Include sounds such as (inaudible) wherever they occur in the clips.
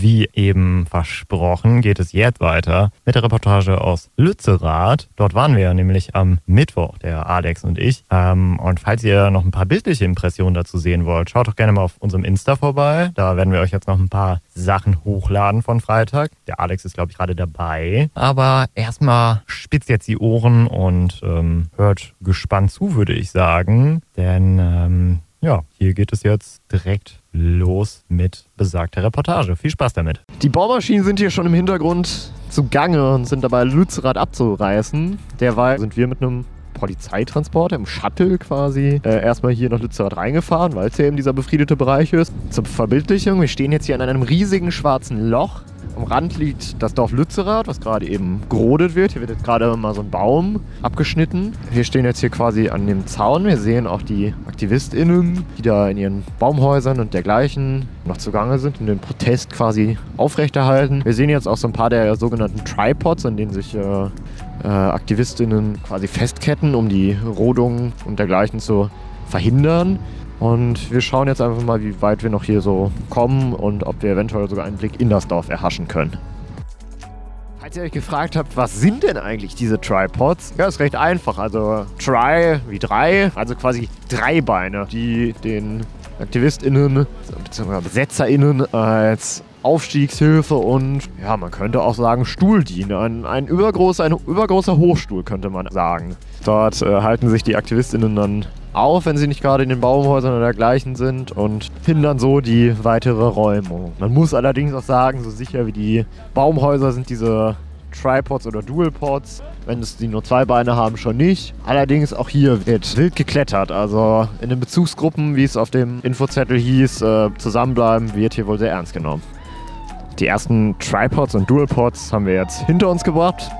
Wie eben versprochen, geht es jetzt weiter mit der Reportage aus Lützerath. Dort waren wir ja nämlich am Mittwoch, der Alex und ich. Ähm, und falls ihr noch ein paar bildliche Impressionen dazu sehen wollt, schaut doch gerne mal auf unserem Insta vorbei. Da werden wir euch jetzt noch ein paar Sachen hochladen von Freitag. Der Alex ist, glaube ich, gerade dabei. Aber erstmal spitzt jetzt die Ohren und ähm, hört gespannt zu, würde ich sagen. Denn ähm, ja, hier geht es jetzt direkt los mit besagter Reportage. Viel Spaß damit. Die Baumaschinen sind hier schon im Hintergrund zugange und sind dabei, Lützerath abzureißen. Derweil sind wir mit einem Polizeitransporter im Shuttle quasi äh, erstmal hier nach Lützerath reingefahren, weil es ja eben dieser befriedete Bereich ist. Zur Verbildlichung, wir stehen jetzt hier in einem riesigen schwarzen Loch am Rand liegt das Dorf Lützerath, was gerade eben gerodet wird. Hier wird jetzt gerade mal so ein Baum abgeschnitten. Wir stehen jetzt hier quasi an dem Zaun. Wir sehen auch die AktivistInnen, die da in ihren Baumhäusern und dergleichen noch zugange sind und den Protest quasi aufrechterhalten. Wir sehen jetzt auch so ein paar der sogenannten Tripods, an denen sich äh, äh, AktivistInnen quasi festketten, um die Rodung und dergleichen zu verhindern. Und wir schauen jetzt einfach mal, wie weit wir noch hier so kommen und ob wir eventuell sogar einen Blick in das Dorf erhaschen können. Falls ihr euch gefragt habt, was sind denn eigentlich diese Tripods? Ja, ist recht einfach. Also Tri wie drei, also quasi drei Beine, die den AktivistInnen bzw. BesetzerInnen als Aufstiegshilfe und ja, man könnte auch sagen Stuhl dienen. Ein, ein, übergroßer, ein übergroßer Hochstuhl könnte man sagen. Dort äh, halten sich die AktivistInnen dann auf, wenn sie nicht gerade in den Baumhäusern oder dergleichen sind und hindern so die weitere Räumung. Man muss allerdings auch sagen, so sicher wie die Baumhäuser sind diese Tripods oder Dualpods, wenn es die nur zwei Beine haben, schon nicht. Allerdings auch hier wird wild geklettert. Also in den Bezugsgruppen, wie es auf dem Infozettel hieß, äh, zusammenbleiben, wird hier wohl sehr ernst genommen. Die ersten Tripods und Dualpods haben wir jetzt hinter uns gebracht.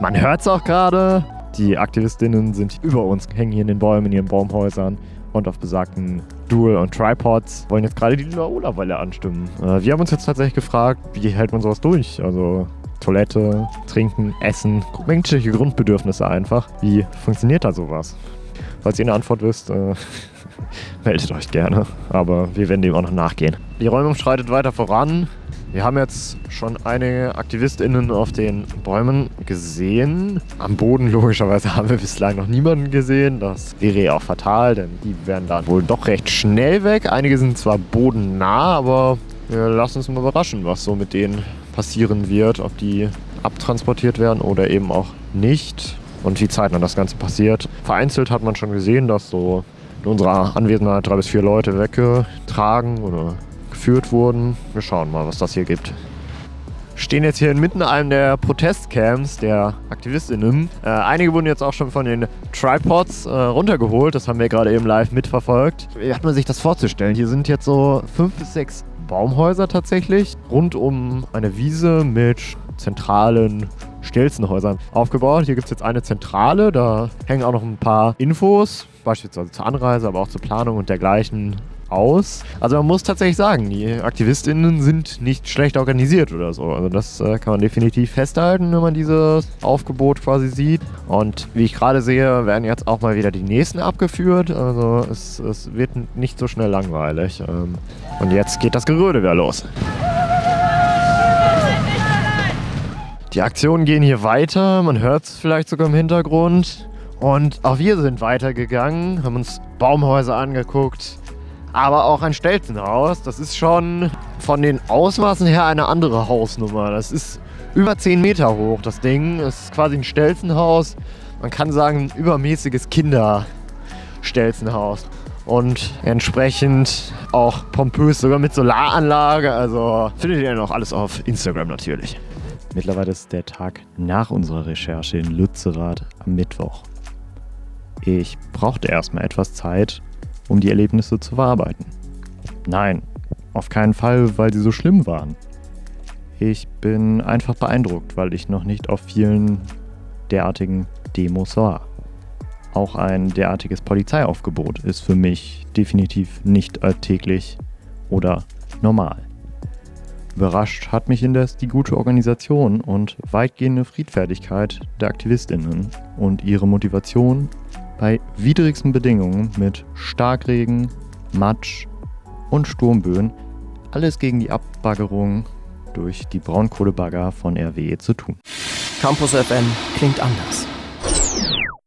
Man hört es auch gerade. Die Aktivistinnen sind über uns, hängen hier in den Bäumen, in ihren Baumhäusern und auf besagten Dual- und Tripods wollen jetzt gerade die Laola-Welle anstimmen. Äh, wir haben uns jetzt tatsächlich gefragt, wie hält man sowas durch? Also Toilette, Trinken, Essen, menschliche Grundbedürfnisse einfach. Wie funktioniert da sowas? Falls ihr eine Antwort wisst, äh, (laughs) meldet euch gerne. Aber wir werden dem auch noch nachgehen. Die Räumung schreitet weiter voran. Wir haben jetzt schon einige AktivistInnen auf den Bäumen gesehen. Am Boden logischerweise (laughs) haben wir bislang noch niemanden gesehen. Das wäre ja auch fatal, denn die werden dann wohl doch recht schnell weg. Einige sind zwar bodennah, aber wir lassen uns mal überraschen, was so mit denen passieren wird. Ob die abtransportiert werden oder eben auch nicht. Und wie zeitnah das Ganze passiert. Vereinzelt hat man schon gesehen, dass so in unserer Anwesenheit drei bis vier Leute weggetragen oder geführt wurden. Wir schauen mal, was das hier gibt. Stehen jetzt hier inmitten einem der Protestcamps der AktivistInnen. Äh, einige wurden jetzt auch schon von den Tripods äh, runtergeholt. Das haben wir gerade eben live mitverfolgt. Wie hat man sich das vorzustellen? Hier sind jetzt so fünf bis sechs Baumhäuser tatsächlich rund um eine Wiese mit zentralen Stelzenhäusern aufgebaut. Hier gibt es jetzt eine Zentrale, da hängen auch noch ein paar Infos, beispielsweise zur Anreise, aber auch zur Planung und dergleichen aus. Also man muss tatsächlich sagen, die AktivistInnen sind nicht schlecht organisiert oder so. Also das äh, kann man definitiv festhalten, wenn man dieses Aufgebot quasi sieht. Und wie ich gerade sehe, werden jetzt auch mal wieder die nächsten abgeführt. Also es, es wird nicht so schnell langweilig. Ähm, und jetzt geht das Geröde wieder los. Die Aktionen gehen hier weiter, man hört es vielleicht sogar im Hintergrund. Und auch wir sind weitergegangen, haben uns Baumhäuser angeguckt, aber auch ein Stelzenhaus. Das ist schon von den Ausmaßen her eine andere Hausnummer. Das ist über 10 Meter hoch, das Ding. Das ist quasi ein Stelzenhaus. Man kann sagen, ein übermäßiges Kinderstelzenhaus. Und entsprechend auch pompös, sogar mit Solaranlage. Also findet ihr noch alles auf Instagram natürlich. Mittlerweile ist der Tag nach unserer Recherche in Lützerath am Mittwoch. Ich brauchte erstmal etwas Zeit, um die Erlebnisse zu verarbeiten. Nein, auf keinen Fall, weil sie so schlimm waren. Ich bin einfach beeindruckt, weil ich noch nicht auf vielen derartigen Demos war. Auch ein derartiges Polizeiaufgebot ist für mich definitiv nicht alltäglich oder normal. Überrascht hat mich indes die gute Organisation und weitgehende Friedfertigkeit der Aktivistinnen und ihre Motivation, bei widrigsten Bedingungen mit Starkregen, Matsch und Sturmböen alles gegen die Abbaggerung durch die Braunkohlebagger von RWE zu tun. Campus FM klingt anders.